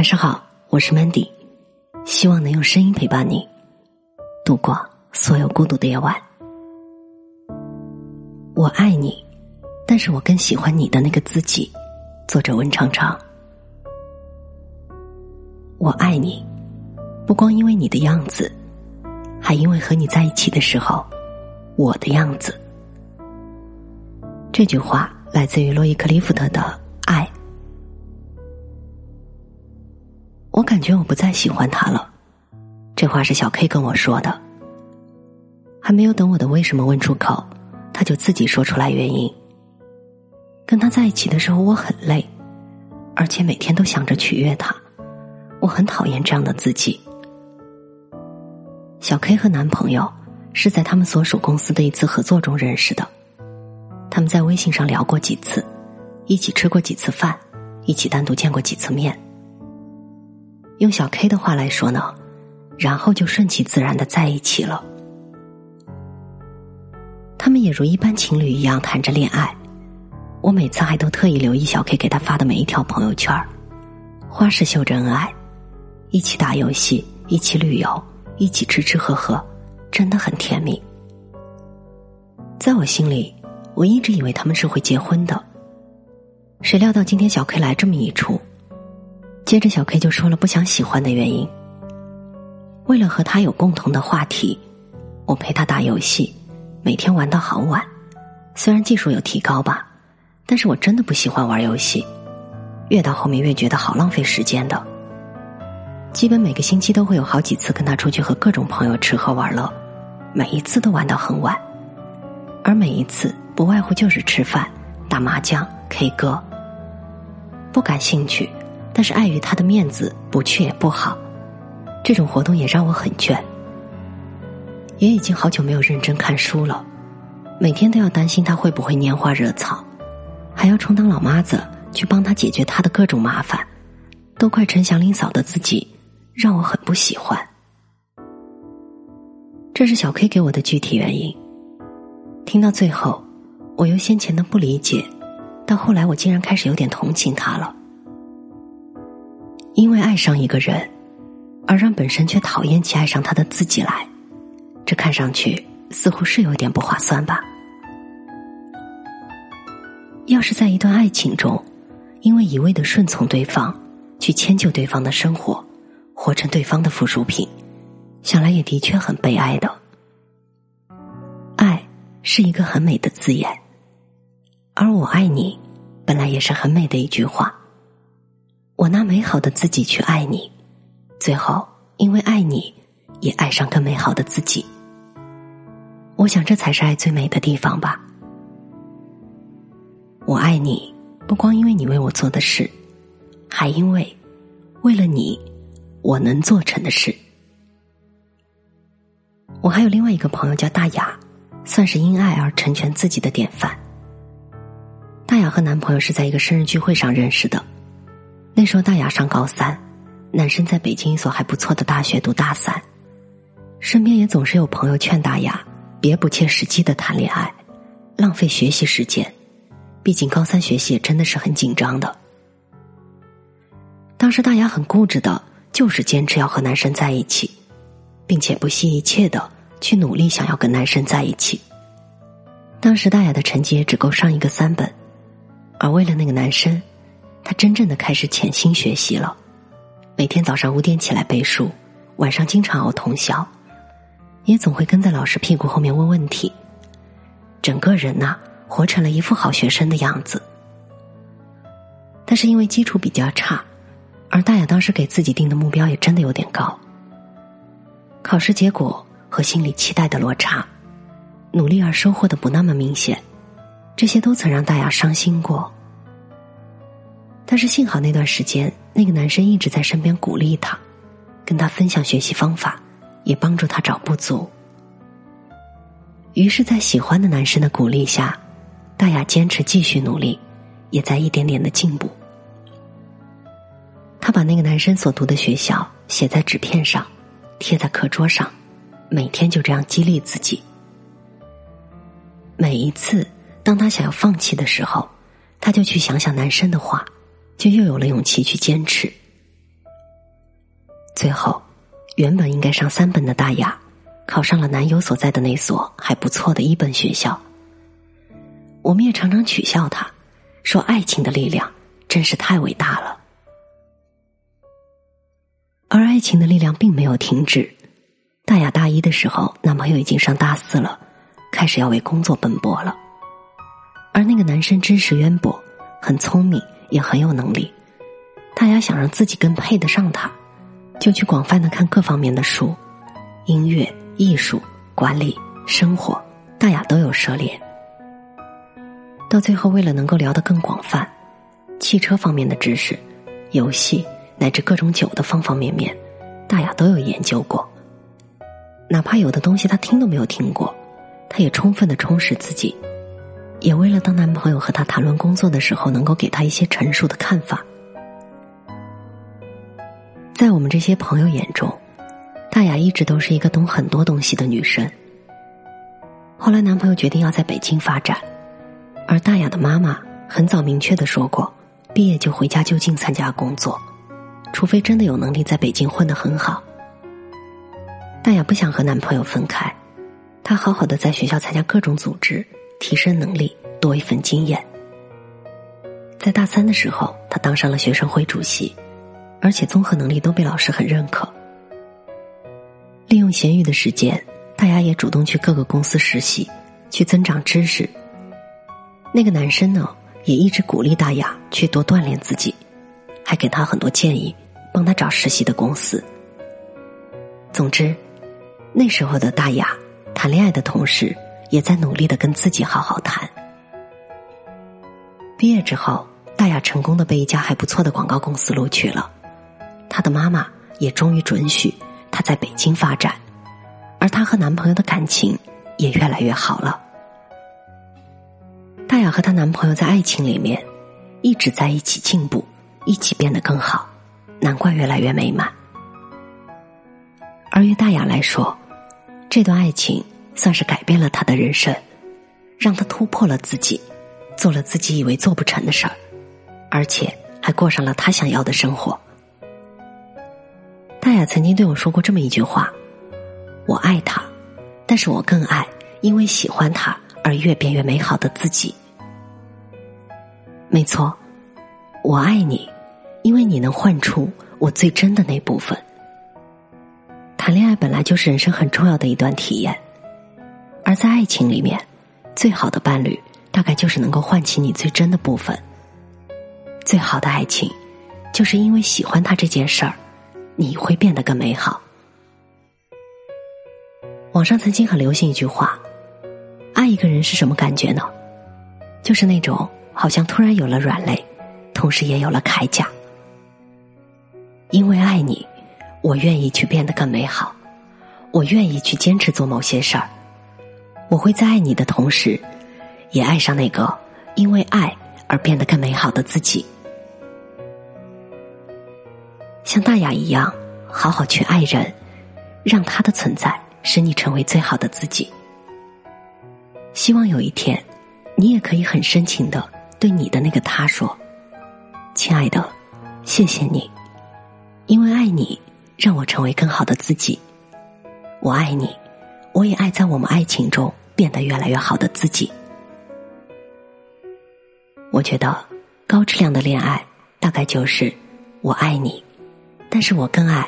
晚上好，我是 Mandy，希望能用声音陪伴你度过所有孤独的夜晚。我爱你，但是我更喜欢你的那个自己。作者温长长。我爱你，不光因为你的样子，还因为和你在一起的时候，我的样子。这句话来自于洛伊克利夫特的《我感觉我不再喜欢他了，这话是小 K 跟我说的。还没有等我的为什么问出口，他就自己说出来原因。跟他在一起的时候，我很累，而且每天都想着取悦他，我很讨厌这样的自己。小 K 和男朋友是在他们所属公司的一次合作中认识的，他们在微信上聊过几次，一起吃过几次饭，一起单独见过几次面。用小 K 的话来说呢，然后就顺其自然的在一起了。他们也如一般情侣一样谈着恋爱，我每次还都特意留意小 K 给他发的每一条朋友圈花式秀着恩爱，一起打游戏，一起旅游，一起吃吃喝喝，真的很甜蜜。在我心里，我一直以为他们是会结婚的，谁料到今天小 K 来这么一出。接着，小 K 就说了不想喜欢的原因。为了和他有共同的话题，我陪他打游戏，每天玩到好晚。虽然技术有提高吧，但是我真的不喜欢玩游戏，越到后面越觉得好浪费时间的。基本每个星期都会有好几次跟他出去和各种朋友吃喝玩乐，每一次都玩到很晚，而每一次不外乎就是吃饭、打麻将、K 歌。不感兴趣。但是碍于他的面子，不去也不好。这种活动也让我很倦，也已经好久没有认真看书了。每天都要担心他会不会拈花惹草，还要充当老妈子去帮他解决他的各种麻烦，都快成祥林嫂的自己，让我很不喜欢。这是小 K 给我的具体原因。听到最后，我由先前的不理解，到后来我竟然开始有点同情他了。因为爱上一个人，而让本身却讨厌其爱上他的自己来，这看上去似乎是有点不划算吧？要是在一段爱情中，因为一味的顺从对方，去迁就对方的生活，活成对方的附属品，想来也的确很悲哀的。爱是一个很美的字眼，而我爱你，本来也是很美的一句话。我拿美好的自己去爱你，最后因为爱你，也爱上更美好的自己。我想这才是爱最美的地方吧。我爱你，不光因为你为我做的事，还因为为了你，我能做成的事。我还有另外一个朋友叫大雅，算是因爱而成全自己的典范。大雅和男朋友是在一个生日聚会上认识的。那时候大雅上高三，男生在北京一所还不错的大学读大三，身边也总是有朋友劝大雅别不切实际的谈恋爱，浪费学习时间，毕竟高三学习真的是很紧张的。当时大雅很固执的，就是坚持要和男生在一起，并且不惜一切的去努力想要跟男生在一起。当时大雅的成绩也只够上一个三本，而为了那个男生。他真正的开始潜心学习了，每天早上五点起来背书，晚上经常熬通宵，也总会跟在老师屁股后面问问题。整个人呐，活成了一副好学生的样子。但是因为基础比较差，而大雅当时给自己定的目标也真的有点高。考试结果和心里期待的落差，努力而收获的不那么明显，这些都曾让大雅伤心过。但是幸好那段时间，那个男生一直在身边鼓励他，跟他分享学习方法，也帮助他找不足。于是，在喜欢的男生的鼓励下，大雅坚持继续努力，也在一点点的进步。他把那个男生所读的学校写在纸片上，贴在课桌上，每天就这样激励自己。每一次当他想要放弃的时候，他就去想想男生的话。就又有了勇气去坚持，最后，原本应该上三本的大雅，考上了男友所在的那所还不错的一本学校。我们也常常取笑他，说爱情的力量真是太伟大了。而爱情的力量并没有停止。大雅大一的时候，男朋友已经上大四了，开始要为工作奔波了。而那个男生知识渊博，很聪明，也很有能力。大雅想让自己更配得上他，就去广泛的看各方面的书，音乐、艺术、管理、生活，大雅都有涉猎。到最后，为了能够聊得更广泛，汽车方面的知识、游戏乃至各种酒的方方面面，大雅都有研究过。哪怕有的东西他听都没有听过，他也充分的充实自己，也为了当男朋友和她谈论工作的时候能够给她一些成熟的看法。在我们这些朋友眼中，大雅一直都是一个懂很多东西的女生。后来男朋友决定要在北京发展。而大雅的妈妈很早明确的说过，毕业就回家就近参加工作，除非真的有能力在北京混得很好。大雅不想和男朋友分开，她好好的在学校参加各种组织，提升能力，多一份经验。在大三的时候，他当上了学生会主席，而且综合能力都被老师很认可。利用闲余的时间，大雅也主动去各个公司实习，去增长知识。那个男生呢，也一直鼓励大雅去多锻炼自己，还给他很多建议，帮他找实习的公司。总之，那时候的大雅谈恋爱的同时，也在努力的跟自己好好谈。毕业之后，大雅成功的被一家还不错的广告公司录取了，她的妈妈也终于准许她在北京发展，而她和男朋友的感情也越来越好了。大雅和她男朋友在爱情里面一直在一起进步，一起变得更好，难怪越来越美满。而于大雅来说，这段爱情算是改变了他的人生，让他突破了自己，做了自己以为做不成的事儿，而且还过上了他想要的生活。大雅曾经对我说过这么一句话：“我爱他，但是我更爱因为喜欢他而越变越美好的自己。”没错，我爱你，因为你能唤出我最真的那部分。谈恋爱本来就是人生很重要的一段体验，而在爱情里面，最好的伴侣大概就是能够唤起你最真的部分。最好的爱情，就是因为喜欢他这件事儿，你会变得更美好。网上曾经很流行一句话：“爱一个人是什么感觉呢？就是那种。”好像突然有了软肋，同时也有了铠甲。因为爱你，我愿意去变得更美好，我愿意去坚持做某些事儿。我会在爱你的同时，也爱上那个因为爱而变得更美好的自己。像大雅一样，好好去爱人，让他的存在使你成为最好的自己。希望有一天，你也可以很深情的。对你的那个他说：“亲爱的，谢谢你，因为爱你，让我成为更好的自己。我爱你，我也爱在我们爱情中变得越来越好的自己。我觉得高质量的恋爱大概就是我爱你，但是我更爱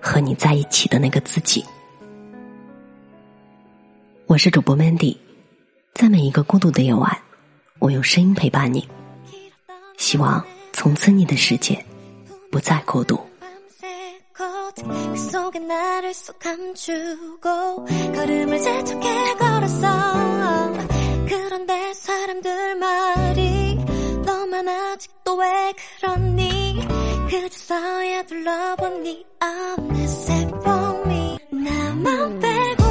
和你在一起的那个自己。我是主播 Mandy，在每一个孤独的夜晚。”我用声音陪伴你，希望从此你的世界不再孤独。 그 속에 나를 쏙 감추고 걸음을 재촉해 걸었어. 그런데 사람들 말이 너만 아직도 왜 그러니? 그저서야 둘러보니 I'm s e t for me 나만 빼고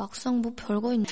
막상 뭐 별거 있나.